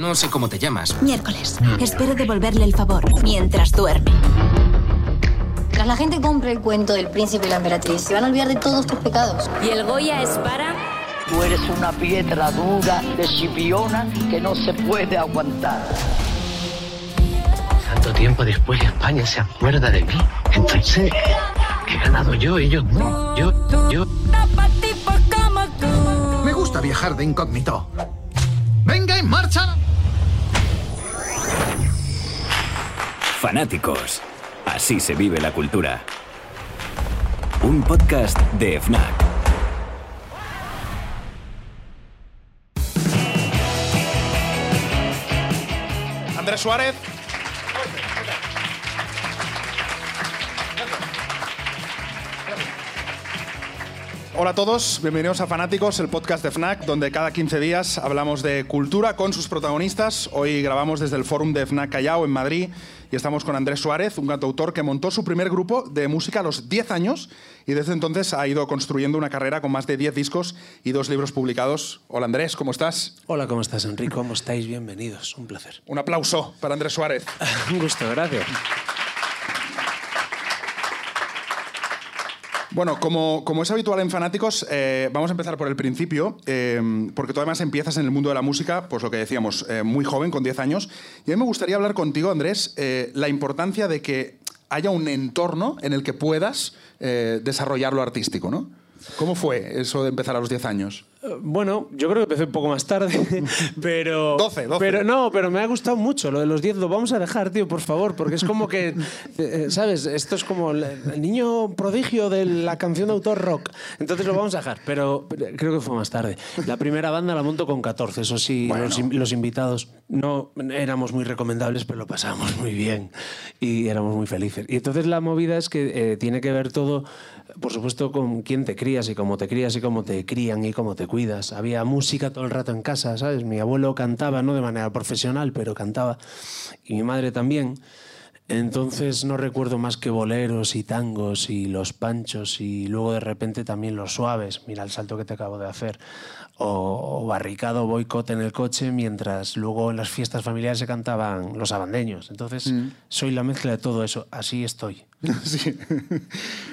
No sé cómo te llamas. Miércoles. Espero devolverle el favor mientras duerme. Tras la gente compre el cuento del príncipe y la emperatriz, se van a olvidar de todos tus pecados. Y el Goya es para... Tú eres una piedra dura de chipiona que no se puede aguantar. Tanto tiempo después España se acuerda de mí. Entonces, he ganado yo, ellos no. Yo, yo. Me gusta viajar de incógnito. ¡Venga, en marcha! Fanáticos. Así se vive la cultura. Un podcast de FNAC. Andrés Suárez. Hola a todos, bienvenidos a Fanáticos, el podcast de FNAC, donde cada 15 días hablamos de cultura con sus protagonistas. Hoy grabamos desde el Fórum de FNAC Callao en Madrid y estamos con Andrés Suárez, un cantautor que montó su primer grupo de música a los 10 años y desde entonces ha ido construyendo una carrera con más de 10 discos y dos libros publicados. Hola Andrés, ¿cómo estás? Hola, ¿cómo estás, Enrico? ¿Cómo estáis? Bienvenidos, un placer. Un aplauso para Andrés Suárez. un gusto, gracias. Bueno, como, como, es habitual en Fanáticos, eh, vamos a empezar por el principio, eh, porque tú además empiezas en el mundo de la música, pues lo que decíamos, eh, muy joven, con 10 años. Y a mí me gustaría hablar contigo, Andrés, la importancia de que haya un entorno en el que puedas desarrollar lo artístico, ¿no? ¿Cómo fue eso de empezar a los 10 años? Bueno, yo creo que empecé un poco más tarde, pero... 12, 12. Pero no, pero me ha gustado mucho lo de los 10. Lo vamos a dejar, tío, por favor, porque es como que, eh, ¿sabes? Esto es como el, niño prodigio de la canción de autor rock. Entonces lo vamos a dejar, pero creo que fue más tarde. La primera banda la monto con 14, eso sí, Bueno. los, in- los invitados no éramos muy recomendables, pero lo pasábamos muy bien y éramos muy felices. Y entonces la movida es que eh, tiene que ver todo, por supuesto, con quién te crías y cómo te crías y cómo te crían y cómo te cuidas. Había música todo el rato en casa, ¿sabes? Mi abuelo cantaba, no de manera profesional, pero cantaba. Y mi madre también. Entonces no recuerdo más que boleros y tangos y los panchos y luego de repente también los suaves, mira el salto que te acabo de hacer, o, o barricado boicot en el coche mientras luego en las fiestas familiares se cantaban los abandeños. Entonces soy la mezcla de todo eso, así estoy. Sí.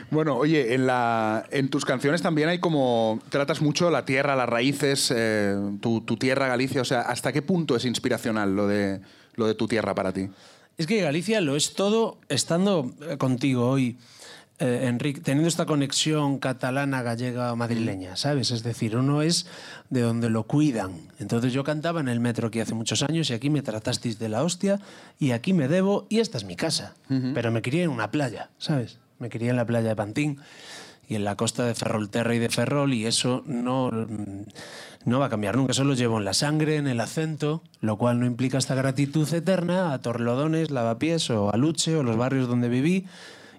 Bueno, oye, en, la, en tus canciones también hay como. Tratas mucho la tierra, las raíces, eh, tu, tu tierra, Galicia. O sea, ¿hasta qué punto es inspiracional lo de, lo de tu tierra para ti? Es que Galicia lo es todo estando eh, contigo hoy, eh, Enrique, teniendo esta conexión catalana, gallega, madrileña, ¿sabes? Es decir, uno es de donde lo cuidan. Entonces yo cantaba en el metro aquí hace muchos años y aquí me tratasteis de la hostia y aquí me debo y esta es mi casa. Pero me crié en una playa, ¿sabes? Me crié en la playa de Pantín y en la costa de Ferrolterra y de Ferrol y eso no, no va a cambiar nunca, eso lo llevo en la sangre, en el acento, lo cual no implica esta gratitud eterna a Torlodones, Lavapiés o a Luche o los barrios donde viví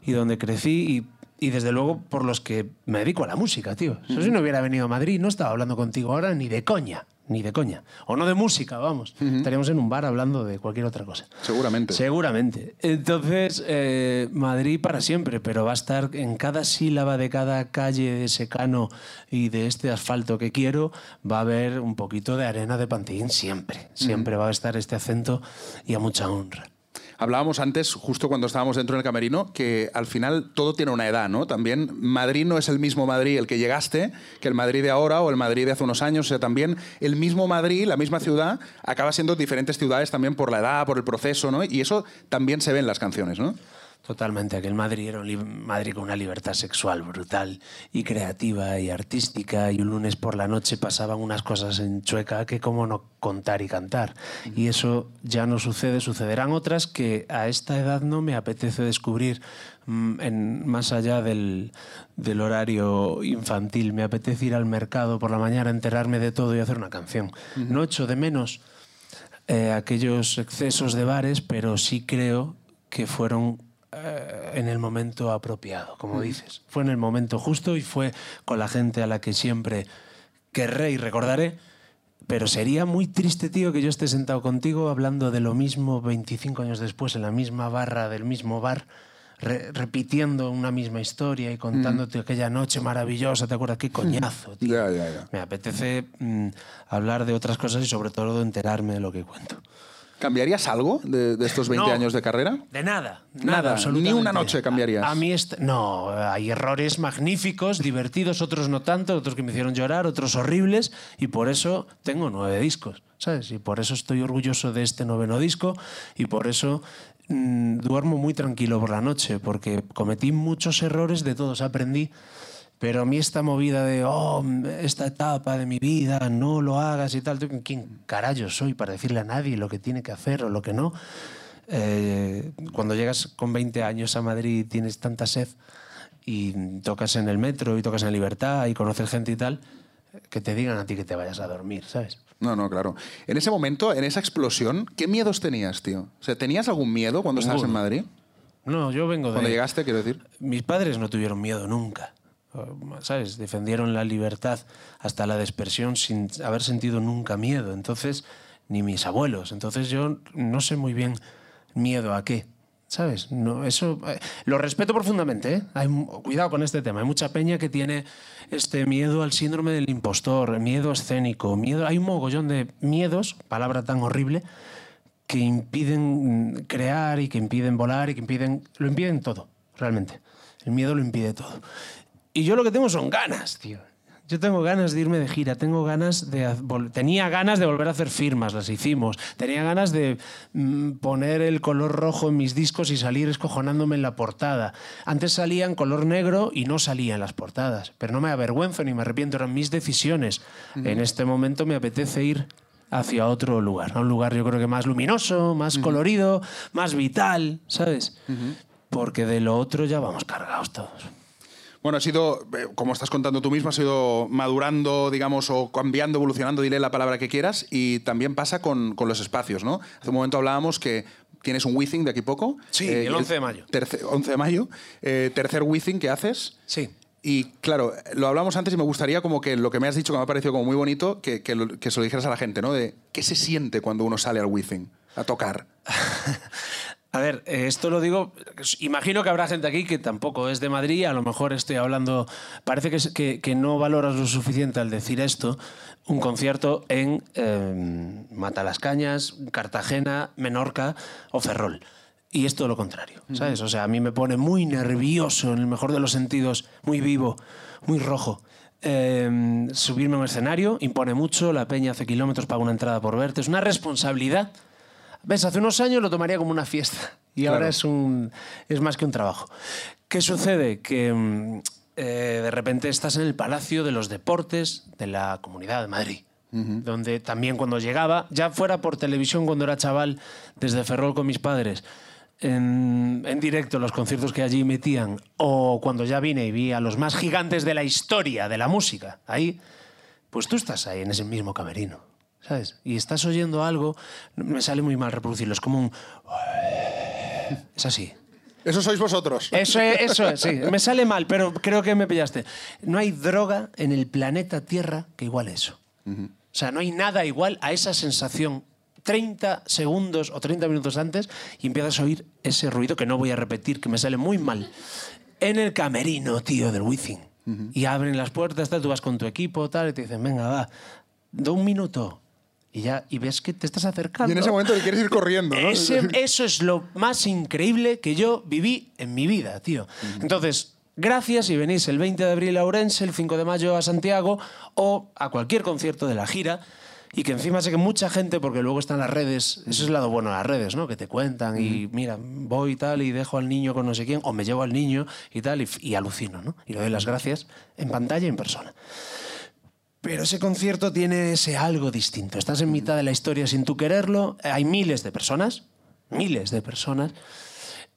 y donde crecí y, y desde luego por los que me dedico a la música, tío. Eso si no hubiera venido a Madrid no estaba hablando contigo ahora ni de coña, ni de coña. O no de música, vamos. Estaríamos en un bar hablando de cualquier otra cosa. Seguramente. Seguramente. Entonces, eh, Madrid para siempre, pero va a estar en cada sílaba de cada calle de secano y de este asfalto que quiero, va a haber un poquito de arena de Pantín siempre. Siempre va a estar este acento y a mucha honra. Hablábamos antes, justo cuando estábamos dentro del camerino, que al final todo tiene una edad, ¿no? También Madrid no es el mismo Madrid el que llegaste que el Madrid de ahora o el Madrid de hace unos años. O sea, también el mismo Madrid, la misma ciudad, acaba siendo diferentes ciudades también por la edad, por el proceso, ¿no? Y eso también se ve en las canciones, ¿no? Totalmente, aquel Madrid era un Madrid con una libertad sexual brutal y creativa y artística y un lunes por la noche pasaban unas cosas en Chueca que cómo no contar y cantar. Y eso ya no sucede, sucederán otras que a esta edad no me apetece descubrir mm, en, más allá del, del horario infantil. Me apetece ir al mercado por la mañana, enterarme de todo y hacer una canción. No echo de menos eh, aquellos excesos de bares, pero sí creo que fueron eh, en el momento apropiado, como dices. Fue en el momento justo y fue con la gente a la que siempre querré y recordaré. Pero sería muy triste, tío, que yo esté sentado contigo hablando de lo mismo 25 años después en la misma barra del mismo bar, re- repitiendo una misma historia y contándote aquella noche maravillosa, ¿te acuerdas? Qué coñazo, tío. Me apetece mm, hablar de otras cosas y sobre todo enterarme de lo que cuento. ¿Cambiarías algo de, de estos 20 No. años de carrera? De nada, Nada, nada, ni una noche cambiarías. A, a mí est- no, hay errores magníficos, divertidos, otros no tanto, otros que me hicieron llorar, otros horribles y por eso tengo nueve discos, ¿sabes? Y por eso estoy orgulloso de este noveno disco y por eso mm, duermo muy tranquilo por la noche porque cometí muchos errores, de todos aprendí. Pero a mí esta movida de, oh, esta etapa de mi vida, no lo hagas y tal, ¿quién carajo soy para decirle a nadie lo que tiene que hacer o lo que no? Eh, cuando llegas con 20 años a Madrid y tienes tanta sed y tocas en el metro y tocas en Libertad y conoces gente y tal, que te digan a ti que te vayas a dormir, ¿sabes? No, no, claro. En ese momento, en esa explosión, ¿qué miedos tenías, tío? O sea, ¿tenías algún miedo cuando estabas en. Madrid? No, yo vengo de... Cuando llegaste, quiero decir. Mis padres no tuvieron miedo nunca. ¿Sabes? Defendieron la libertad hasta la dispersión sin haber sentido nunca miedo. Entonces, ni mis abuelos. Entonces yo no sé muy bien miedo a qué. ¿Sabes? No, eso eh, lo respeto profundamente. ¿eh? Hay, cuidado con este tema. Hay mucha peña que tiene este miedo al síndrome del impostor, miedo escénico, miedo. Hay un mogollón de miedos, palabra tan horrible, que impiden crear y que impiden volar y que impiden. Lo impiden todo, realmente. El miedo lo impide todo. Y yo lo que tengo son ganas, tío. Yo tengo ganas de irme de gira, tengo ganas de... Tenía ganas de volver a hacer firmas, las hicimos. Tenía ganas de mm, poner el color rojo en mis discos y salir escojonándome en la portada. Antes salía en color negro y no salía en las portadas. Pero no me avergüenzo ni me arrepiento, eran mis decisiones. En este momento me apetece ir hacia otro lugar, a un lugar yo creo que más luminoso, más colorido, más vital, ¿sabes? Porque de lo otro ya vamos cargados todos. Bueno, ha sido, eh, como estás contando tú mismo, ha sido madurando, digamos, o cambiando, evolucionando, dile la palabra que quieras, y también pasa con, con los espacios, ¿no? Hace un momento hablábamos que tienes un Withing de aquí poco. Sí, el 11 de mayo. terce- 11 de mayo. eh, tercer Withing que haces. Sí. Y claro, lo hablamos antes y me gustaría como que lo que me has dicho que me ha parecido como muy bonito, que, que, lo- que se lo dijeras a la gente, ¿no? De qué se siente cuando uno sale al Withing a tocar. A ver, eh, esto lo digo, imagino que habrá gente aquí que tampoco es de Madrid, a lo mejor estoy hablando, parece que, es- que, que no valoras lo suficiente al decir esto, un concierto en eh, Matalascañas, Cartagena, Menorca o Ferrol. Y es todo lo contrario, ¿sabes? O sea, a mí me pone muy nervioso, en el mejor de los sentidos, muy vivo, muy rojo. Eh, subirme a un escenario impone mucho, la peña hace kilómetros para una entrada por verte, es una responsabilidad ¿Ves? Hace unos años lo tomaría como una fiesta y Claro. ahora es, un, es más que un trabajo. ¿Qué sucede? Que mm, eh, de repente estás en el Palacio de los Deportes de la Comunidad de Madrid. Donde también cuando llegaba, ya fuera por televisión cuando era chaval, desde Ferrol con mis padres, en, en directo los conciertos que allí metían, o cuando ya vine y vi a los más gigantes de la historia de la música, ahí, pues tú estás ahí en ese mismo camerino, ¿sabes? Y estás oyendo algo, me sale muy mal reproducirlo, es como un... Es así. Eso sois vosotros. Eso es, eso es, sí. Me sale mal, pero creo que me pillaste. No hay droga en el planeta Tierra que iguale eso. O sea, no hay nada igual a esa sensación 30 segundos o 30 minutos antes y empiezas a oír ese ruido que no voy a repetir, que me sale muy mal. En el camerino, tío, del Wizzing. Y abren las puertas, tal, tú vas con tu equipo, tal, y te dicen, venga, va, da un minuto. Y ya, y ves que te estás acercando. Y en ese momento te quieres ir corriendo, ¿no? Ese- eso es lo más increíble que yo viví en mi vida, tío. Entonces, gracias si venís el 20 de abril a Ourense, el 5 de mayo a Santiago o a cualquier concierto de la gira. Y que encima sé que mucha gente, porque luego están las redes, eso es el lado bueno de las redes, ¿no? Que te cuentan y mira, voy y tal y dejo al niño con no sé quién, o me llevo al niño y tal, y, y alucino, ¿no? Y le doy las gracias en pantalla y en persona. Pero ese concierto tiene ese algo distinto. Estás en mitad de la historia sin tú quererlo. Hay miles de personas, miles de personas.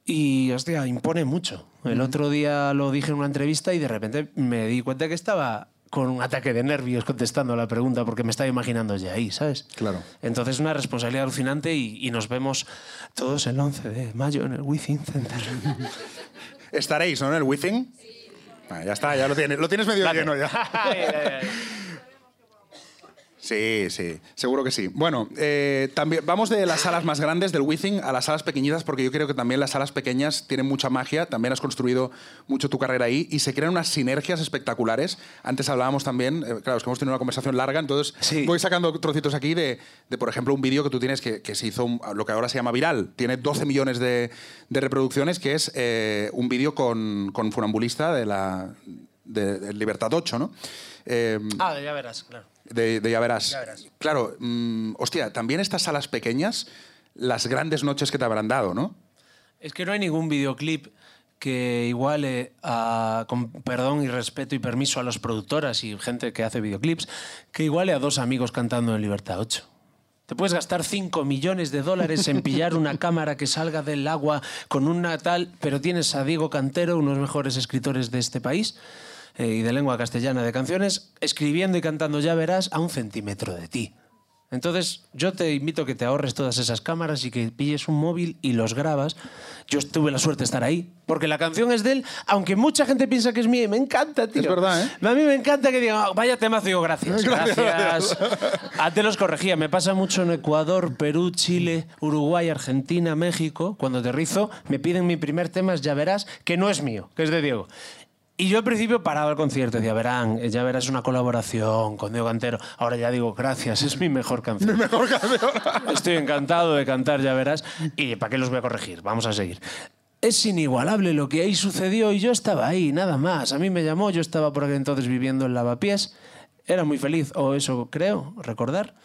Y, hostia, impone mucho. El otro día lo dije en una entrevista y de repente me di cuenta que estaba con un ataque de nervios contestando la pregunta porque me estaba imaginando ya ahí, ¿sabes? Claro. Entonces una responsabilidad alucinante y, y nos vemos todos el 11 de mayo en el Within Center. Estaréis, ¿no? En el Withing. Ah, ya está, ya lo tienes. Lo tienes medio Dale. lleno ya. Sí, sí, seguro que sí. Bueno, eh, también vamos de las salas más grandes del Withing a las salas pequeñitas porque yo creo que también las salas pequeñas tienen mucha magia, también has construido mucho tu carrera ahí y se crean unas sinergias espectaculares. Antes hablábamos también, eh, claro, es que hemos tenido una conversación larga, entonces Sí. voy sacando trocitos aquí de, de, por ejemplo, un vídeo que tú tienes que, que se hizo un- lo que ahora se llama viral, tiene 12 millones de, de reproducciones, que es eh, un vídeo con, con Funambulista de la de, de Libertad 8, ¿no? Eh, Ah, ya verás, claro. de, de ya, verás. Ya verás. Claro, mm, hostia, también estas salas pequeñas, las grandes noches que te habrán dado, ¿no? Es que no hay ningún videoclip que iguale a, con perdón y respeto y permiso a las productoras y gente que hace videoclips, que iguale a dos amigos cantando en Libertad 8. Te puedes gastar 5 millones de dólares en pillar una cámara que salga del agua con una tal, pero tienes a Diego Cantero, uno de los mejores escritores de este país eh, y de lengua castellana de canciones, escribiendo y cantando ya verás a un centímetro de ti. Entonces, yo te invito a que te ahorres todas esas cámaras y que pilles un móvil y los grabas. Yo tuve la suerte de estar ahí, porque la canción es de él, aunque mucha gente piensa que es mía y me encanta, tío. Es verdad, ¿eh? A mí me encanta que digan, "Ah, vaya temazo, digo, gracias, gracias. Antes los corregía, me pasa mucho en Ecuador, Perú, Chile, Uruguay, Argentina, México. Cuando aterrizo, me piden mi primer tema, es Ya Verás, que no es mío, que es de Diego. Y yo al principio paraba el concierto, decía, verán, eh, ya verás una colaboración con Diego Cantero. Ahora ya digo, gracias, es mi mejor canción. Mi mejor canción. Estoy encantado de cantar, ya verás. ¿Y para qué los voy a corregir? Vamos a seguir. Es inigualable lo que ahí sucedió y yo estaba ahí, nada más. A mí me llamó, yo estaba por aquel entonces viviendo en Lavapiés. Era muy feliz, o eso creo, recordar.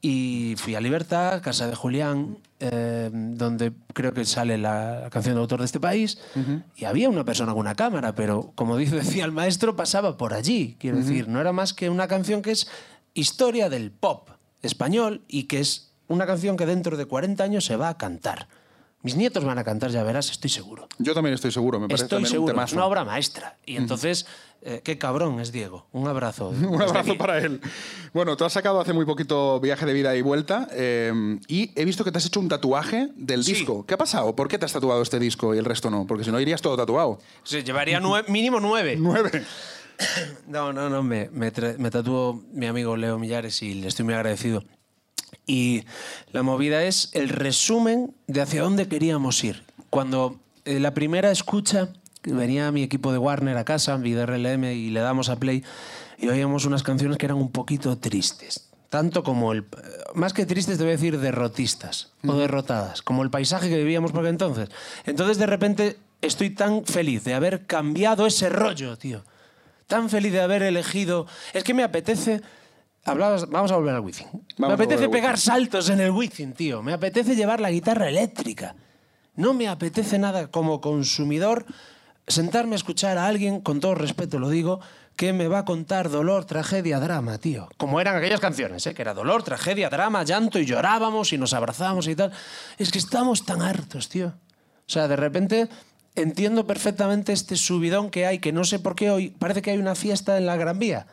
Y fui a Libertad, casa de Julián, eh, donde creo que sale la canción de autor de este país. Y había una persona con una cámara, pero como dice, decía el maestro, pasaba por allí. Quiero decir, no era más que una canción que es historia del pop español y que es una canción que dentro de 40 años se va a cantar. Mis nietos van a cantar, ya verás, estoy seguro. Yo también estoy seguro, me parece Estoy también seguro, un es una obra maestra. Y entonces, eh, qué cabrón es Diego. Un abrazo. Un abrazo para él. Bueno, tú has sacado hace muy poquito viaje de vida y vuelta eh, y he visto que te has hecho un tatuaje del Sí. disco. ¿Qué ha pasado? ¿Por qué te has tatuado este disco y el resto no? Porque si no irías todo tatuado. Sí, llevaría nue- mínimo nueve. Nueve. No, no, no, me, me tatuó mi amigo Leo Millares y le estoy muy agradecido. Y la movida es el resumen de hacia dónde queríamos ir. Cuando eh, la primera escucha, venía mi equipo de Warner a casa, Vida RLM, y le damos a play, y oíamos unas canciones que eran un poquito tristes. Tanto como el. Más que tristes, te voy a decir derrotistas o derrotadas, como el paisaje que vivíamos por entonces. Entonces, de repente, estoy tan feliz de haber cambiado ese rollo, tío tan feliz de haber elegido. Es que me apetece. Hablabas, vamos a volver al Wizzing. Me apetece pegar saltos en el Wizzing, tío. Me apetece llevar la guitarra eléctrica. No me apetece nada como consumidor sentarme a escuchar a alguien, con todo respeto lo digo, que me va a contar dolor, tragedia, drama, tío. Como eran aquellas canciones, ¿eh? que era dolor, tragedia, drama, llanto y llorábamos y nos abrazábamos y tal. Es que estamos tan hartos, tío. O sea, de repente entiendo perfectamente este subidón que hay, que no sé por qué hoy parece que hay una fiesta en la Gran Vía.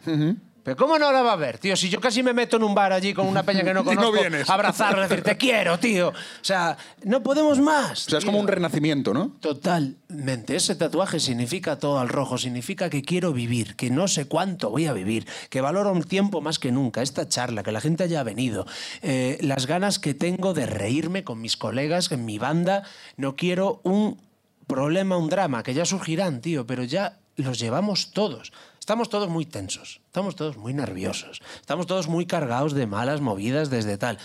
Pero ¿cómo no la va a haber, tío? Si yo casi me meto en un bar allí con una peña que no Y no conozco, vienes. a abrazarlo, decir, te quiero, tío. O sea, no podemos más. O sea, es tío. como un renacimiento, ¿no? Totalmente. Ese tatuaje significa todo al rojo, significa que quiero vivir, que no sé cuánto voy a vivir, que valoro el tiempo más que nunca, esta charla, que la gente haya venido, eh, las ganas que tengo de reírme con mis colegas, en mi banda. No quiero un problema, un drama, que ya surgirán, tío, pero ya los llevamos todos. Estamos todos muy tensos, estamos todos muy nerviosos, estamos todos muy cargados de malas movidas desde tal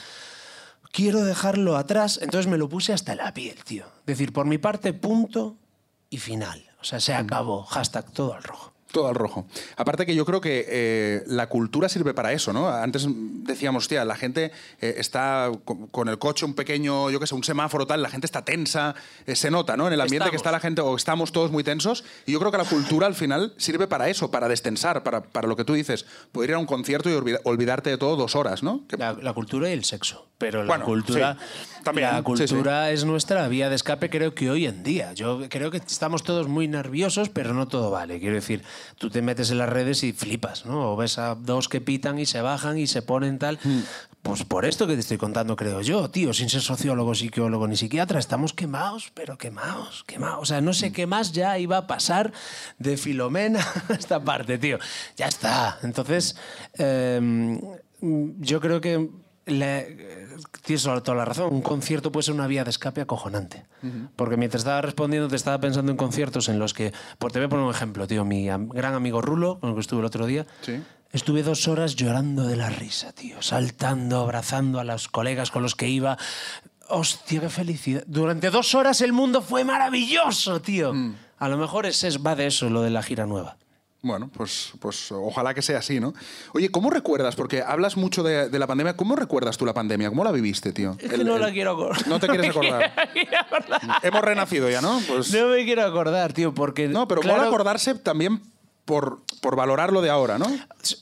quiero dejarlo atrás, entonces me lo puse hasta la piel, tío. Es decir, por mi parte, punto y final. O sea, se acabó. Hashtag todo al rojo. Todo al rojo. Aparte que yo creo que eh, la cultura sirve para eso, ¿no? Antes decíamos, hostia, la gente eh, está con, con el coche un pequeño, yo qué sé, un semáforo tal, la gente está tensa, eh, se nota, ¿no? En el ambiente que está la gente, o estamos todos muy tensos, y yo creo que la cultura al final sirve para eso, para destensar, para, para lo que tú dices, poder ir a un concierto y olvida- olvidarte de todo dos horas, ¿no? Que- La, la cultura y el sexo. Pero la Bueno, cultura, sí. También, la sí, cultura es nuestra vía de escape, creo que hoy en día. Yo creo que estamos todos muy nerviosos, pero no todo vale. Quiero decir, tú te metes en las redes y flipas, ¿no? O ves a dos que pitan y se bajan y se ponen tal. Hmm. Pues por esto que te estoy contando, creo yo, tío, sin ser sociólogo, psicólogo ni psiquiatra, estamos quemados, pero quemados, quemados. O sea, no sé qué más ya iba a pasar de Filomena a esta parte, tío. Ya está. Entonces, eh, mm, yo creo que le- tienes toda la razón. Un concierto puede ser una vía de escape acojonante. Porque mientras estaba respondiendo, te estaba pensando en conciertos en los que. Pues te voy a poner un ejemplo, tío. Mi gran amigo Rulo, con el que estuve el otro día. Sí. Estuve dos horas llorando de la risa, tío. Saltando, abrazando a los colegas con los que iba. Hostia, qué felicidad. Durante dos horas el mundo fue maravilloso, tío. A lo mejor es, es- va de eso, lo de la gira nueva. Bueno, pues, pues ojalá que sea así, ¿no? Oye, ¿cómo recuerdas? Porque hablas mucho de, de la pandemia. ¿Cómo recuerdas tú la pandemia? ¿Cómo la viviste, tío? Es que El- no el- la quiero acordar. No te quieres acordar. quiero acordar. Hemos renacido ya, ¿no? Pues, No me quiero acordar, tío, porque. no, pero claro, mola acordarse también por, por valorar lo de ahora, ¿no?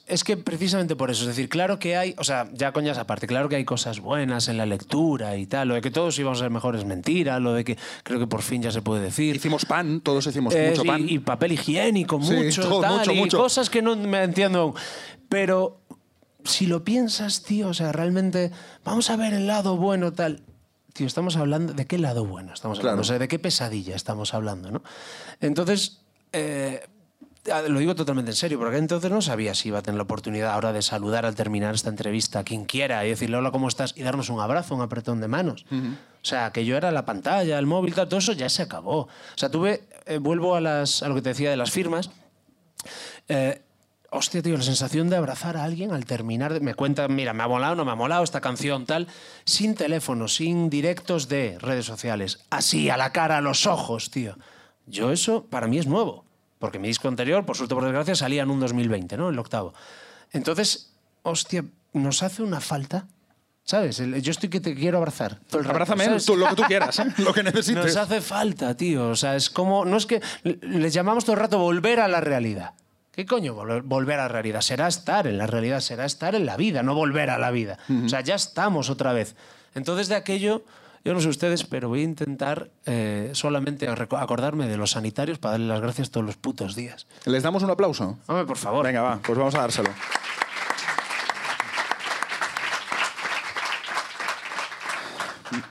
Es que precisamente por eso, es decir, claro que hay, o sea, ya coñas aparte, claro que hay cosas buenas en la lectura y tal, lo de que todos íbamos a ser mejores es mentira, lo de que creo que por fin ya se puede decir. Hicimos pan, todos hicimos Eh, mucho sí, pan. Y papel higiénico, Sí, mucho, todo, tal, mucho, y mucho. cosas que no me entiendo aún. Pero si lo piensas, tío, o sea, realmente, vamos a ver el lado bueno, tal. Tío, estamos hablando, ¿de qué lado bueno estamos hablando? Claro. O sea, ¿de qué pesadilla estamos hablando, no? Entonces, eh, lo digo totalmente en serio, porque entonces no sabía si iba a tener la oportunidad ahora de saludar al terminar esta entrevista a quien quiera y decirle hola, ¿cómo estás? Y darnos un abrazo, un apretón de manos. O sea, que yo era la pantalla, el móvil, tal, todo eso ya se acabó. O sea, tuve, eh, vuelvo a, las, a lo que te decía de las firmas. Eh, hostia, tío, la sensación de abrazar a alguien al terminar. de- me cuentan, mira, me ha molado, no me ha molado esta canción, tal. Sin teléfono, sin directos de redes sociales. Así, a la cara, a los ojos, tío. Yo eso, para mí es nuevo. Porque mi disco anterior, por suerte o por desgracia, salía en un 2020, ¿no? El octavo. Entonces, hostia, nos hace una falta. ¿Sabes? El- Yo estoy que te quiero abrazar. todo el rato, Abrázame ¿sabes? tú, lo que tú quieras, ¿eh? lo que Nos necesites. hace falta, tío. O sea, es como. No es que. Les llamamos todo el rato volver a la realidad. ¿Qué coño vol- volver a la realidad? Será estar en la realidad, será estar en la vida, no volver a la vida. O sea, ya estamos otra vez. Entonces, de aquello, yo no sé ustedes, pero voy a intentar eh, solamente acordarme de los sanitarios para darle las gracias todos los putos días. ¿Les damos un aplauso? Hombre, por favor. Venga, va, pues vamos a dárselo.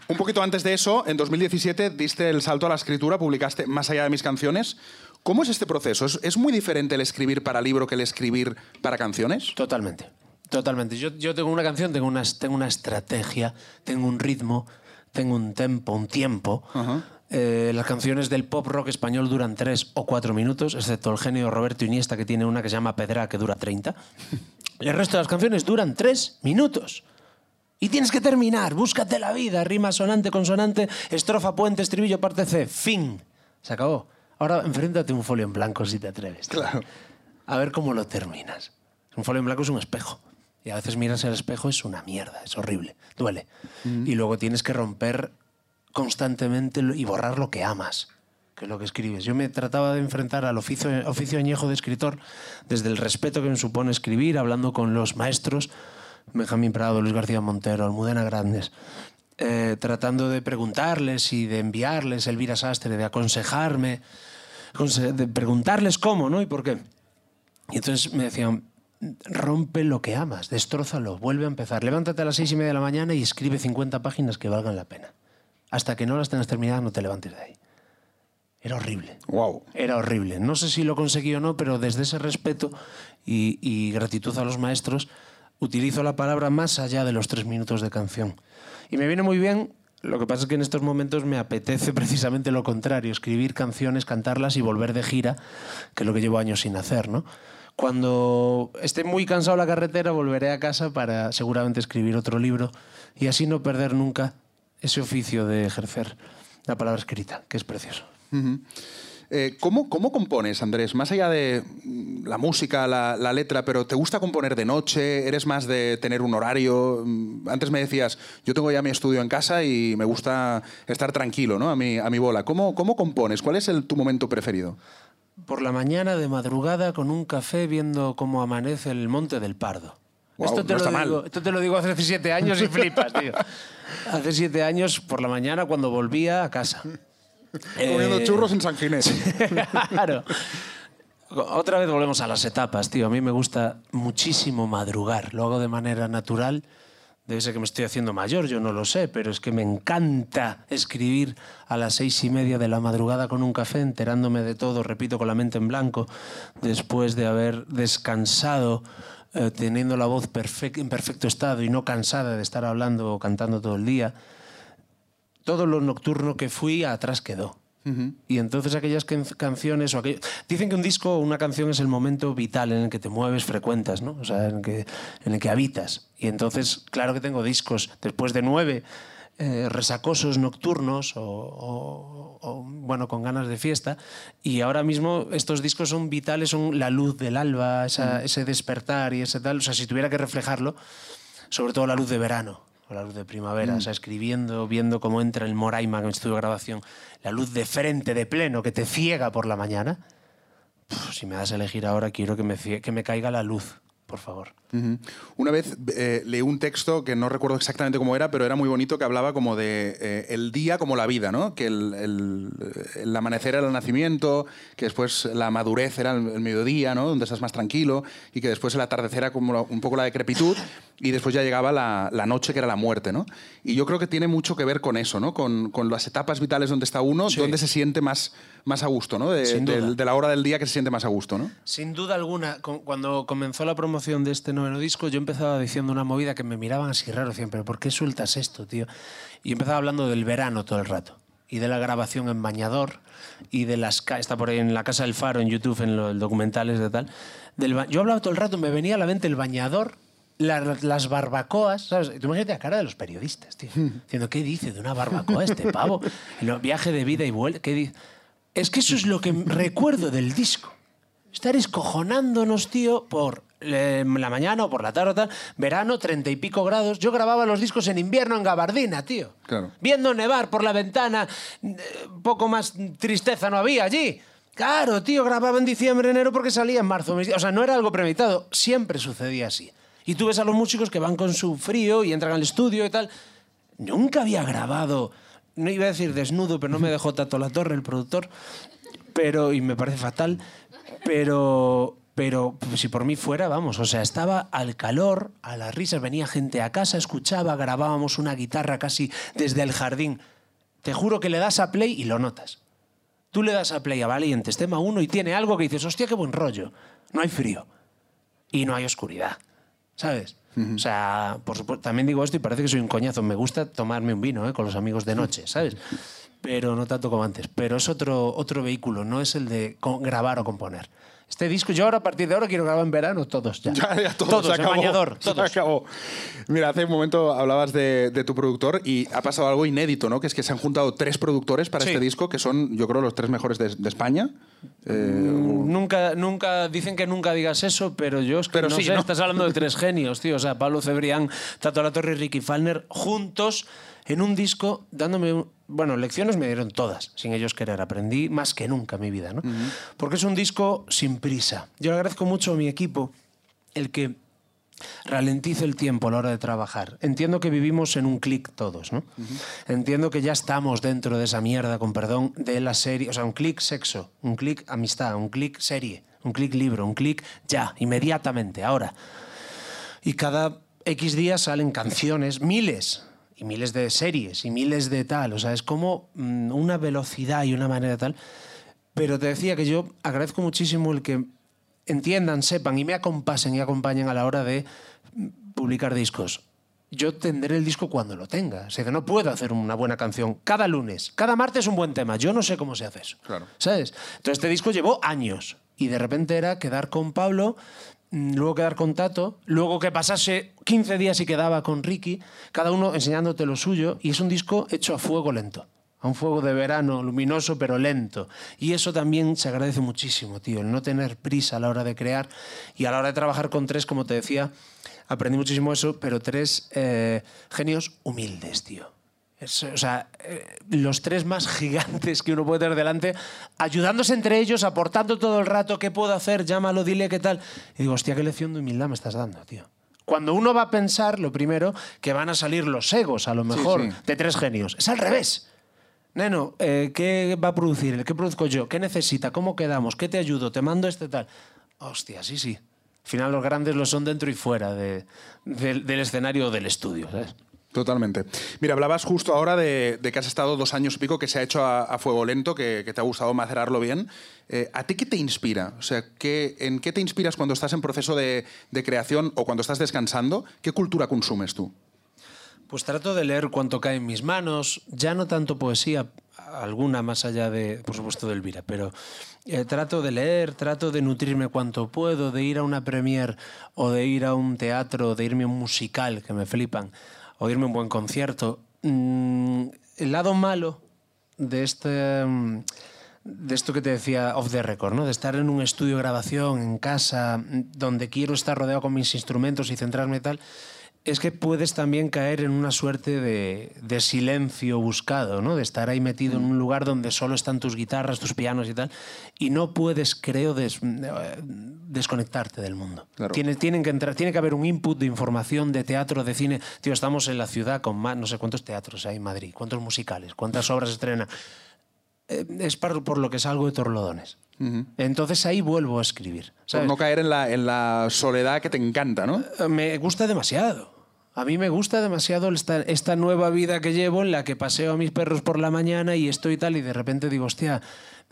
Un poquito antes de eso, en 2017 diste el salto a la escritura, publicaste Más allá de mis canciones. ¿Cómo es este proceso? ¿Es, es muy diferente el escribir para libro que el escribir para canciones? Totalmente. Totalmente. Yo, yo tengo una canción, tengo una, tengo una estrategia, tengo un ritmo, tengo un tempo, un tiempo. Eh, las canciones del pop rock español duran tres o cuatro minutos, excepto el genio Roberto Iniesta, que tiene una que se llama Pedra, que dura 30. El resto de las canciones duran tres minutos. Y tienes que terminar, búscate la vida, rima sonante, consonante, estrofa, puente, estribillo, parte C, fin. Se acabó. Ahora enfréntate un folio en blanco si te atreves. Claro. A ver cómo lo terminas. Un folio en blanco es un espejo. Y a veces miras el espejo, es una mierda, es horrible, duele. Y luego tienes que romper constantemente y borrar lo que amas, que es lo que escribes. Yo me trataba de enfrentar al oficio, oficio añejo de escritor desde el respeto que me supone escribir, hablando con los maestros, Benjamín Prado, Luis García Montero, Almudena Grandes, eh, tratando de preguntarles y de enviarles Elvira Sastre, de aconsejarme, conse- de preguntarles cómo, ¿no? Y por qué. Y entonces me decían, rompe lo que amas, destrózalo, vuelve a empezar. Levántate a las seis y media de la mañana y escribe 50 páginas que valgan la pena. Hasta que no las tengas terminadas, no te levantes de ahí. Era horrible. Wow. Era horrible. No sé si lo conseguí o no, pero desde ese respeto y, y gratitud a los maestros, utilizo la palabra más allá de los tres minutos de canción. Y me viene muy bien, lo que pasa es que en estos momentos me apetece precisamente lo contrario, escribir canciones, cantarlas y volver de gira, que es lo que llevo años sin hacer, ¿no? Cuando esté muy cansado la carretera, volveré a casa para seguramente escribir otro libro y así no perder nunca ese oficio de ejercer la palabra escrita, que es precioso. Eh, ¿cómo, ¿Cómo compones, Andrés? Más allá de mm, la música, la, la letra, pero ¿te gusta componer de noche? ¿Eres más de tener un horario? Mm, Antes me decías, yo tengo ya mi estudio en casa y me gusta estar tranquilo, ¿no? A mi, a mi bola. ¿Cómo, ¿Cómo compones? ¿Cuál es el, tu momento preferido? Por la mañana de madrugada con un café viendo cómo amanece el monte del Pardo. Guau, esto, te no lo está digo, mal. esto te lo digo hace siete años y flipas, tío. Hace siete años por la mañana cuando volvía a casa. Comiendo Eh, churros en San Ginés. claro. Otra vez volvemos a las etapas, tío. A mí me gusta muchísimo madrugar. Lo hago de manera natural. Debe ser que me estoy haciendo mayor, yo no lo sé, pero es que me encanta escribir a las seis y media de la madrugada con un café, enterándome de todo, repito, con la mente en blanco, después de haber descansado eh, teniendo la voz perfec- en perfecto estado y no cansada de estar hablando o cantando todo el día, todo lo nocturno que fui atrás quedó. Y entonces aquellas can- canciones o aquello- dicen que un disco o una canción es el momento vital en el que te mueves, frecuentas, ¿no? O sea, en el que, en el que habitas. Y entonces, claro que tengo discos después de nueve eh, resacosos nocturnos o, o- o, bueno, con ganas de fiesta. Y ahora mismo estos discos son vitales, son la luz del alba, esa- ese despertar y ese tal. O sea, si tuviera que reflejarlo, sobre todo la luz de verano o la luz de primavera, o sea, escribiendo, viendo cómo entra el Moraima en el estudio de grabación, la luz de frente, de pleno, que te ciega por la mañana. Si me das a elegir ahora, quiero que me, que me caiga la luz, por favor. Una vez eh, leí un texto que no recuerdo exactamente cómo era, pero era muy bonito que hablaba como de eh, el día como la vida, ¿no? Que el, el- el amanecer era el nacimiento, que después la madurez era el, el mediodía, ¿no? Donde estás más tranquilo, y que después el atardecer era como un poco la decrepitud, y después ya llegaba la, la noche, que era la muerte, ¿no? Y yo creo que tiene mucho que ver con eso, ¿no? Con, con las etapas vitales donde está uno, Sí. donde se siente más, más a gusto, ¿no? De, del- de la hora del día que se siente más a gusto, ¿no? Sin duda alguna, cuando comenzó la promoción de este noveno disco, yo empezaba diciendo una movida que me miraban así raro, decían, pero ¿por qué sueltas esto, tío? Y empezaba hablando del verano todo el rato. Y de la grabación en bañador, y de las... Está por ahí en la Casa del Faro, en YouTube, en los documentales de tal. Del yo hablaba todo el rato, me venía a la mente el bañador, la- las barbacoas, ¿sabes? Tú imagínate la cara de los periodistas, tío. Diciendo, ¿qué dice de una barbacoa este pavo? El viaje de vida y vuelta, ¿qué dice? Es que eso es lo que recuerdo del disco. Estar escojonándonos, tío, por eh, la mañana o por la tarde o tal, verano, treinta y pico grados. Yo grababa los discos en invierno en gabardina, tío. Claro. Viendo nevar por la ventana, eh, poco más tristeza no había allí. Claro, tío, grababa en diciembre, enero porque salía en marzo. O sea, no era algo premeditado, siempre sucedía así. Y tú ves a los músicos que van con su frío y entran al estudio y tal. Nunca había grabado, no iba a decir desnudo, pero no me dejó Tato La Torre, el productor, pero, y me parece fatal, pero, pero pues, si por mí fuera, vamos, o sea, estaba al calor, a las risas, venía gente a casa, escuchaba, grabábamos una guitarra casi desde el jardín. Te juro que le das a play y lo notas. Tú le das a play a Valientes, tema 1, y tiene algo que dices, hostia, qué buen rollo. No hay frío y no hay oscuridad, ¿sabes? O sea, por supuesto, también digo esto y parece que soy un coñazo. Me gusta tomarme un vino ¿eh? con los amigos de noche, ¿sabes? Pero no tanto como antes. Pero es otro, otro vehículo, no es el de grabar o componer. Este disco, yo ahora a partir de ahora quiero grabar en verano todos ya. Ya, ya, todo, todos, se acabó, bañador, se todos. acabó. Mira, hace un momento hablabas de, de tu productor y ha pasado algo inédito, ¿no? Que es que se han juntado tres productores para Sí. este disco, que son, yo creo, los tres mejores de, de España. Eh, Nunca, nunca, dicen que nunca digas eso, pero yo es que Pero no sí, sé, ¿no? estás hablando de tres genios, tío. O sea, Pablo Cebrián, Tato La Torre y Ricky Falner, juntos en un disco, dándome, un- bueno, lecciones me dieron todas, sin ellos querer. Aprendí más que nunca en mi vida, ¿no? Porque es un disco sin prisa. Yo le agradezco mucho a mi equipo el que ralentice el tiempo a la hora de trabajar. Entiendo que vivimos en un clic todos, ¿no? Entiendo que ya estamos dentro de esa mierda, con perdón, de la serie. O sea, un clic sexo, un clic amistad, un clic serie, un clic libro, un clic ya, inmediatamente, ahora. Y cada X días salen canciones, miles, y miles de series, y miles de tal. O sea, es como mm, una velocidad y una manera tal. Pero te decía que yo agradezco muchísimo el que entiendan, sepan y me acompasen y acompañen a la hora de mm, publicar discos. Yo tendré el disco cuando lo tenga. O sea, que no puedo hacer una buena canción cada lunes. Cada martes un buen tema. Yo no sé cómo se hace eso. Claro. ¿Sabes? Entonces este disco llevó años. Y de repente era quedar con Pablo, luego quedar con Tato, luego que pasase 15 días y quedaba con Ricky, cada uno enseñándote lo suyo. Y es un disco hecho a fuego lento. A un fuego de verano, luminoso pero lento. Y eso también se agradece muchísimo, tío. El no tener prisa a la hora de crear y a la hora de trabajar con tres, como te decía, aprendí muchísimo eso, pero tres eh, genios humildes, tío. Es, o sea, eh, los tres más gigantes que uno puede tener delante, ayudándose entre ellos, aportando todo el rato, ¿qué puedo hacer? Llámalo, dile qué tal. Y digo, hostia, qué lección de humildad me estás dando, tío. Cuando uno va a pensar, lo primero, que van a salir los egos, a lo mejor, sí. de tres genios. Es al revés. Neno, eh, ¿qué va a producir? ¿Qué produzco yo? ¿Qué necesita? ¿Cómo quedamos? ¿Qué te ayudo? ¿Te mando este tal? Hostia, sí, sí. Al final los grandes lo son dentro y fuera de- del- del escenario o del estudio, ¿sabes? Totalmente. Mira, hablabas justo ahora de, que has estado dos años pico que se ha hecho a, fuego lento, que, te ha gustado macerarlo bien. Eh, ¿A ti qué te inspira? O sea, ¿qué, ¿en qué te inspiras cuando estás en proceso de, de creación o cuando estás descansando? ¿Qué cultura consumes tú? Pues trato de leer cuanto cae en mis manos, ya no tanto poesía, alguna más allá de, por supuesto, de Elvira, pero eh, trato de leer, trato de nutrirme cuanto puedo, de ir a una premier o de ir a un teatro, de irme a un musical, que me flipan, o irme a un buen concierto. Mm, el lado malo de este... mm, de esto que te decía off the record, ¿no? De estar en un estudio de grabación, en casa, donde quiero estar rodeado con mis instrumentos y centrarme y tal, es que puedes también caer en una suerte de, de silencio buscado, ¿no? De estar ahí metido en un lugar donde solo están tus guitarras, tus pianos y tal, y no puedes, creo, des- eh, desconectarte del mundo. Claro. Tiene, tienen que entrar, tiene que haber un input de información, de teatro, de cine. Tío, estamos en la ciudad con más, no sé cuántos teatros hay en Madrid, cuántos musicales, cuántas obras estrena. Eh, es por, por lo que salgo de Torlodones. Entonces ahí vuelvo a escribir. Por ¿sabes? no caer en la, en la soledad que te encanta, ¿no? Eh, Me gusta demasiado. A mí me gusta demasiado esta, esta nueva vida que llevo en la que paseo a mis perros por la mañana y estoy tal y de repente digo, hostia,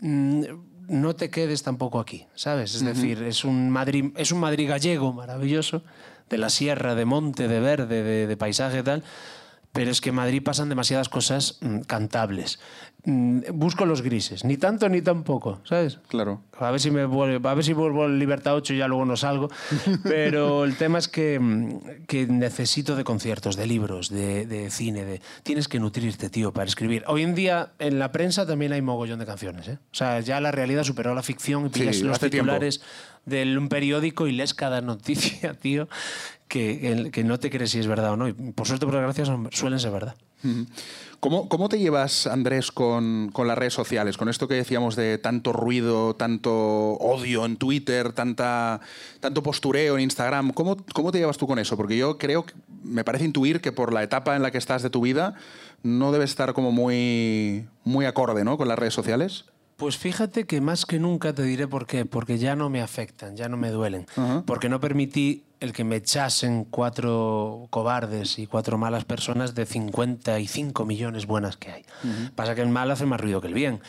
mm, no te quedes tampoco aquí, ¿sabes? Es decir, es un, Madrid, es un Madrid gallego maravilloso, de la sierra, de monte, de verde, de, de paisaje y tal, pero es que en Madrid pasan demasiadas cosas mm, cantables. Mm, busco los grises, ni tanto ni tampoco, ¿sabes? Claro. A ver si me vuelvo, a ver si vuelvo al Libertad 8 y ya luego no salgo. Pero el tema es que, mm, que necesito de conciertos, de libros, de, de cine, de tienes que nutrirte, tío, para escribir. Hoy en día en la prensa también hay mogollón de canciones, ¿eh? O sea, ya la realidad superó la ficción y pillas los tiempo. De un periódico y lees cada noticia, tío, que, que no te crees si es verdad o no. Y por suerte, por desgracia, suelen ser verdad. ¿Cómo, cómo te llevas, Andrés, con, con las redes sociales? Con esto que decíamos de tanto ruido, tanto odio en Twitter, tanta, tanto postureo en Instagram. ¿Cómo, ¿Cómo te llevas tú con eso? Porque yo creo, me parece intuir que por la etapa en la que estás de tu vida no debes estar como muy, muy acorde ¿no? con las redes sociales. Pues fíjate que más que nunca te diré por qué, porque ya no me afectan, ya no me duelen, porque no permití el que me echasen cuatro cobardes y cuatro malas personas de 55 millones buenas que hay. Pasa que el mal hace más ruido que el bien.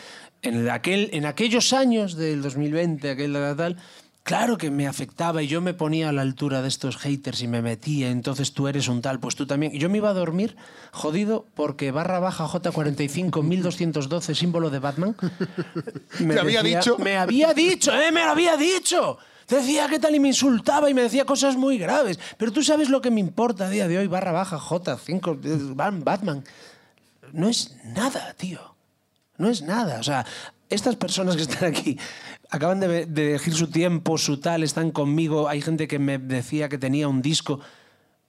En, el- aquel, en aquellos años del 2020, aquel tal, tal, claro que me afectaba y yo me ponía a la altura de estos haters y me metía, entonces tú eres un tal, pues tú también. Yo me iba a dormir jodido porque barra baja J45 1212, símbolo de Batman, me Te había dicho. Me había dicho, ¿eh? Me lo había dicho. Decía qué tal y me insultaba y me decía cosas muy graves. Pero tú sabes lo que me importa a día de hoy, barra baja, J5, eh, Batman. No es nada, tío. No es nada. O sea, estas personas que están aquí acaban de, de elegir su tiempo, su tal, están conmigo. Hay gente que me decía que tenía un disco.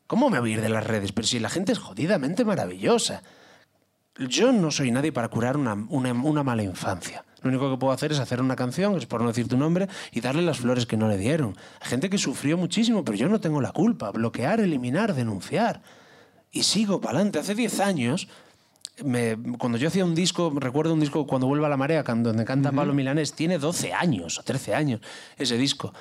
¿Cómo me voy a ir de las redes? Pero si la gente es jodidamente maravillosa. Yo no soy nadie para curar una, una- una mala infancia. Lo único que puedo hacer es hacer una canción, es por no decir tu nombre, y darle las flores que no le dieron. Hay gente que sufrió muchísimo, pero yo no tengo la culpa. Bloquear, eliminar, denunciar. Y sigo para adelante. Hace 10 años, me- cuando yo hacía un disco, recuerdo un disco Cuando vuelva la marea, donde canta Pablo Milanés, tiene 12 años o 13 años ese disco.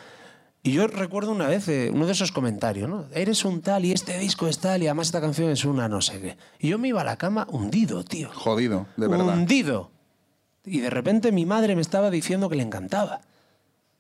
Y yo recuerdo una vez eh, uno de esos comentarios, ¿no? Eres un tal y este disco es tal y además esta canción es una no sé qué. Y yo me iba a la cama hundido, tío. Jodido, de verdad. Hundido. Y de repente mi madre me estaba diciendo que le encantaba.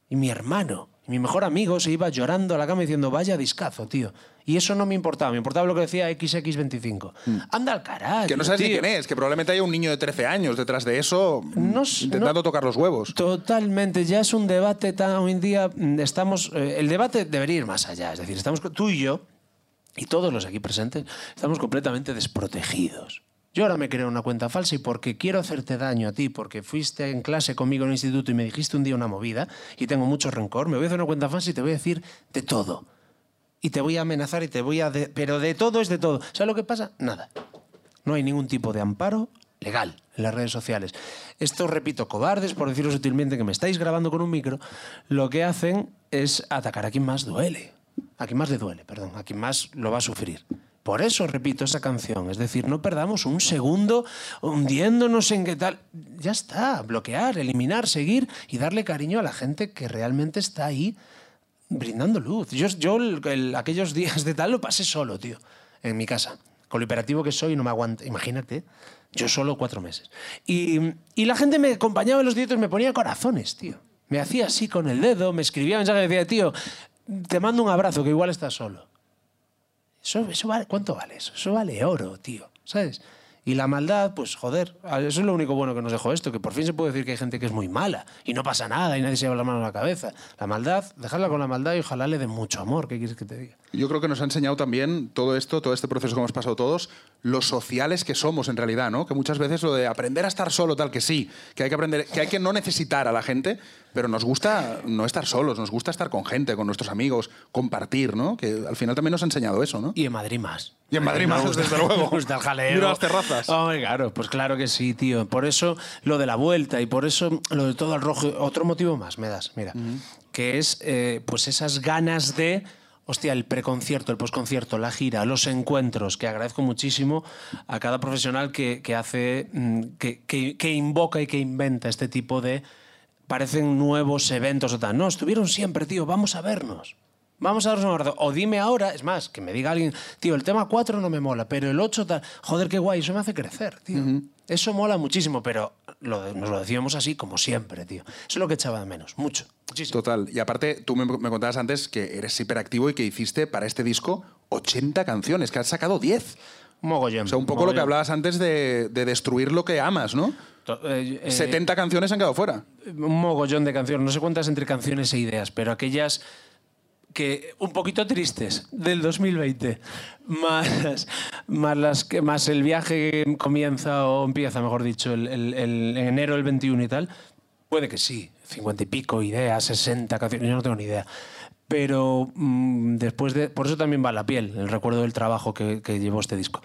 Y mi hermano, y mi mejor amigo se iba llorando a la cama diciendo, vaya discazo, tío. Y eso no me importaba, me importaba lo que decía XX25. Anda al carajo. Que no sabes ni tío. quién es, que probablemente haya un niño de 13 años detrás de eso No intentando no- tocar los huevos. Totalmente, ya es un debate tan hoy en día mm, estamos eh, el debate debería ir más allá, es decir, estamos tú y yo y todos los aquí presentes estamos completamente desprotegidos. Yo ahora me creo una cuenta falsa y porque quiero hacerte daño a ti, porque fuiste en clase conmigo en el instituto y me dijiste un día una movida y tengo mucho rencor, me voy a hacer una cuenta falsa y te voy a decir de todo. Y te voy a amenazar y te voy a... de- pero de todo es de todo. ¿Sabes lo que pasa? Nada. No hay ningún tipo de amparo legal en las redes sociales. Esto, repito, cobardes, por decirlo sutilmente, que me estáis grabando con un micro, lo que hacen es atacar a quien más duele. A quien más le duele, perdón, a quien más lo va a sufrir. Por eso repito esa canción, es decir, no perdamos un segundo hundiéndonos en qué tal. Ya está, bloquear, eliminar, seguir y darle cariño a la gente que realmente está ahí brindando luz. Yo, yo el- el- aquellos días de tal lo pasé solo, tío, en mi casa. Con lo hiperactivo que soy, no me aguanta. Imagínate, yo solo cuatro meses. Y, y la gente me acompañaba en los directos, me ponía corazones, tío. Me hacía así con el dedo, me escribía mensajes y decía, tío, te mando un abrazo, que igual estás solo. Eso, eso vale, ¿Cuánto vale eso? Eso vale oro, tío. ¿Sabes? Y la maldad, pues joder, eso es lo único bueno que nos dejó esto, que por fin se puede decir que hay gente que es muy mala y no pasa nada y nadie se lleva la mano a la cabeza. La maldad, dejarla con la maldad y ojalá le dé mucho amor, ¿qué quieres que te diga? Yo creo que nos ha enseñado también todo esto, todo este proceso que hemos pasado todos, los sociales que somos en realidad, ¿no? Que muchas veces lo de aprender a estar solo, tal que sí, que hay que aprender, que hay que no necesitar a la gente, pero nos gusta no estar solos, nos gusta estar con gente, con nuestros amigos, compartir, ¿no? Que al final también nos ha enseñado eso, ¿no? Y en Madrid más. Y en Madrid más, gusta- desde luego. Me gusta el jaleo. Mira las terrazas. Hombre, claro, pues claro que sí, tío. Por eso lo de la vuelta y por eso lo de todo al rojo. Otro motivo más me das, mira. Que es eh, pues esas ganas de. Hostia, el preconcierto, el posconcierto, la gira, los encuentros, que agradezco muchísimo a cada profesional que, que hace, mm, que, que- que invoca y que inventa este tipo de, parecen nuevos eventos o tal. No, estuvieron siempre, tío, vamos a vernos. Vamos a darnos un abrazo. O dime ahora, es más, que me diga alguien, tío, el tema 4 no me mola, pero el 8 tal. Joder, qué guay, eso me hace crecer, tío. Eso mola muchísimo, pero lo- nos lo decíamos así como siempre, tío. Eso es lo que echaba de menos, mucho, muchísimo. Total. Y aparte, tú me, me contabas antes que eres hiperactivo y que hiciste para este disco 80 canciones, que has sacado 10. Un mogollón. O sea, un poco lo que hablabas antes de, de destruir lo que amas, ¿no? Eh, eh, 70 canciones han quedado fuera. Un mogollón de canciones, no sé cuántas entre canciones e ideas, pero aquellas que un poquito tristes del 2020, más, más, las que, más el viaje que comienza o empieza, mejor dicho, el, el- el- en enero del 21 y tal, puede que sí, 50 y pico ideas, 60 canciones, yo no tengo ni idea. Pero mm, después de. Por eso también va la piel, el recuerdo del trabajo que, que llevó este disco.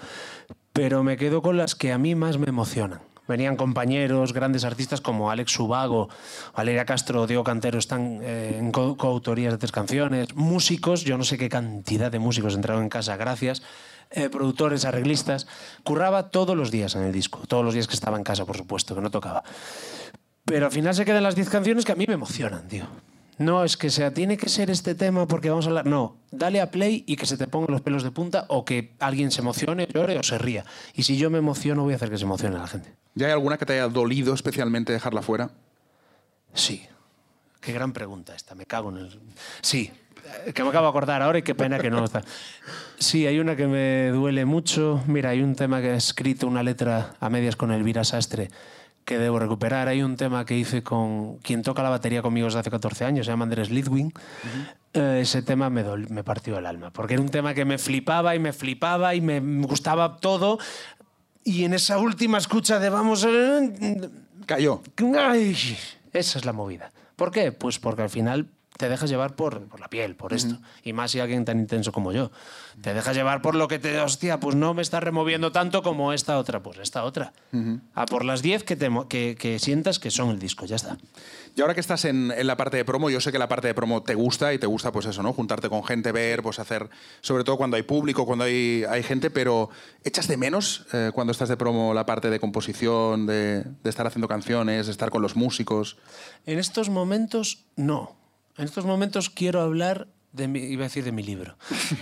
Pero me quedo con las que a mí más me emocionan. Venían compañeros, grandes artistas como Alex Subago, Valeria Castro, Diego Cantero, están eh, en co- coautorías de tres canciones. Músicos, yo no sé qué cantidad de músicos entraron en casa, gracias. Eh, productores, arreglistas. Curraba todos los días en el disco, todos los días que estaba en casa, por supuesto, que no tocaba. Pero al final se quedan las 10 canciones que a mí me emocionan, tío. No es que sea, tiene que ser este tema porque vamos a hablar. No, dale a play y que se te pongan los pelos de punta o que alguien se emocione, llore o se ría. Y si yo me emociono, voy a hacer que se emocione la gente. ¿Ya hay alguna que te haya dolido especialmente dejarla fuera? Sí. Qué gran pregunta esta, me cago en el. Sí, eh, que me acabo de acordar ahora y qué pena que no está. Sí, hay una que me duele mucho. Mira, hay un tema que he escrito, una letra a medias con Elvira Sastre, que debo recuperar. Hay un tema que hice con quien toca la batería conmigo desde hace 14 años, se llama Andrés Lidwin. Eh, ese tema me, me partió el alma, porque era un tema que me flipaba y me flipaba y me gustaba todo. Y en esa última escucha de vamos... eh, Cayó. Ay, esa es la movida. ¿Por qué? Pues porque al final te dejas llevar por, por la piel, por esto. Y más si alguien tan intenso como yo. Te dejas llevar por lo que te... Hostia, pues no me está removiendo tanto como esta otra. Pues esta otra. A por las 10 que, te que, que sientas que son el disco. Ya está. Y ahora que estás en, en la parte de promo, yo sé que la parte de promo te gusta y te gusta, pues eso, ¿no? Juntarte con gente, ver, pues hacer, sobre todo cuando hay público, cuando hay, hay gente, pero ¿echas de menos eh, cuando estás de promo la parte de composición, de, de estar haciendo canciones, de estar con los músicos? En estos momentos, no. En estos momentos quiero hablar de mi, iba a decir de mi libro.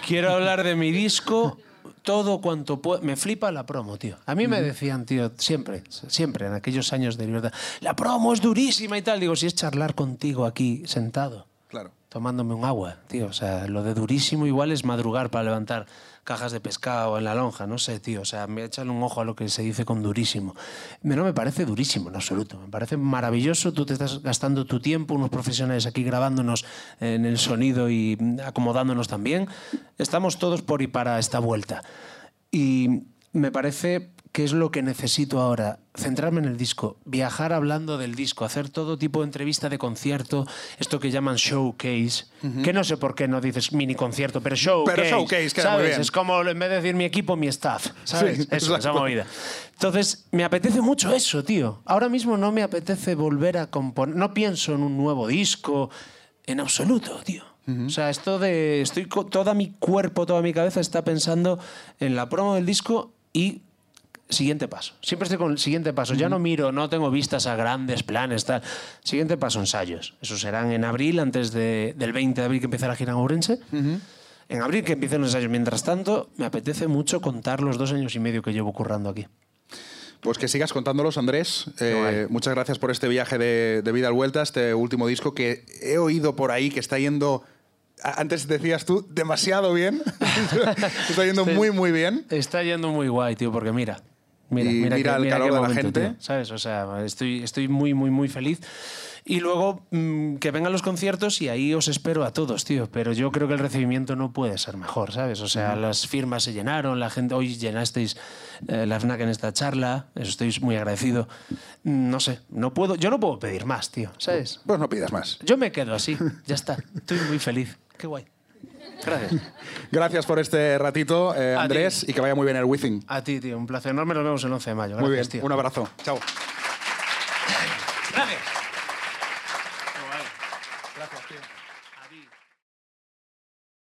Quiero hablar de mi disco, todo cuanto puedo. Me flipa la promo, tío. A mí me decían, tío, siempre, siempre, en aquellos años de libertad, la promo es durísima y tal. Digo, si es charlar contigo aquí sentado, Claro. tomándome un agua, tío. O sea, lo de durísimo igual es madrugar para levantar cajas de pescado en la lonja, no sé, tío. O sea, me echan un ojo a lo que se dice con durísimo. No me parece durísimo en absoluto. Me parece maravilloso. Tú te estás gastando tu tiempo, unos profesionales aquí grabándonos en el sonido y acomodándonos también. Estamos todos por y para esta vuelta. Y me parece que es lo que necesito ahora. Centrarme en el disco, viajar hablando del disco, hacer todo tipo de entrevista de concierto, esto que llaman showcase, que no sé por qué no dices mini concierto, pero showcase. Pero showcase, queda ¿sabes? muy bien. Es como en vez de decir mi equipo, mi staff, ¿sabes? Sí, eso, esa movida. Entonces, me apetece mucho eso, tío. Ahora mismo no me apetece volver a componer, no pienso en un nuevo disco, en absoluto, tío. O sea, esto de. Estoy toda mi cuerpo, toda mi cabeza está pensando en la promo del disco y siguiente paso. Siempre estoy con el siguiente paso. Ya no miro, no tengo vistas a grandes planes, tal. Siguiente paso, ensayos. Esos serán en abril, antes de- del 20 de abril que empieza la gira en Ourense. en abril que empiecen los ensayos. Mientras tanto, me apetece mucho contar los dos años y medio que llevo currando aquí. Pues que sigas contándolos, Andrés. Eh, muchas gracias por este viaje de, de vida al vuelta, este último disco que he oído por ahí que está yendo. Antes decías tú, demasiado bien. está yendo muy, muy bien. Está yendo muy guay, tío, porque mira. Mira, Y mira, mira qué- el calor de la gente. tío, ¿Sabes? O sea, estoy, estoy muy, muy, muy feliz. Y luego mm, que vengan los conciertos y ahí os espero a todos, tío. Pero yo creo que el recibimiento no puede ser mejor, ¿sabes? O sea, las firmas se llenaron, la gente. Hoy llenasteis eh, la FNAC en esta charla, eso estoy muy agradecido. No sé, no puedo, yo no puedo pedir más, tío, ¿sabes? Pues no pidas más. Yo me quedo así, ya está. Estoy muy feliz. Qué guay. Gracias. Gracias por este ratito, eh, Andrés, y que vaya muy bien el Withing. A ti, tío, un placer enorme. Nos vemos el 11 de mayo. Gracias, Muy bien, tío. un abrazo. Chao.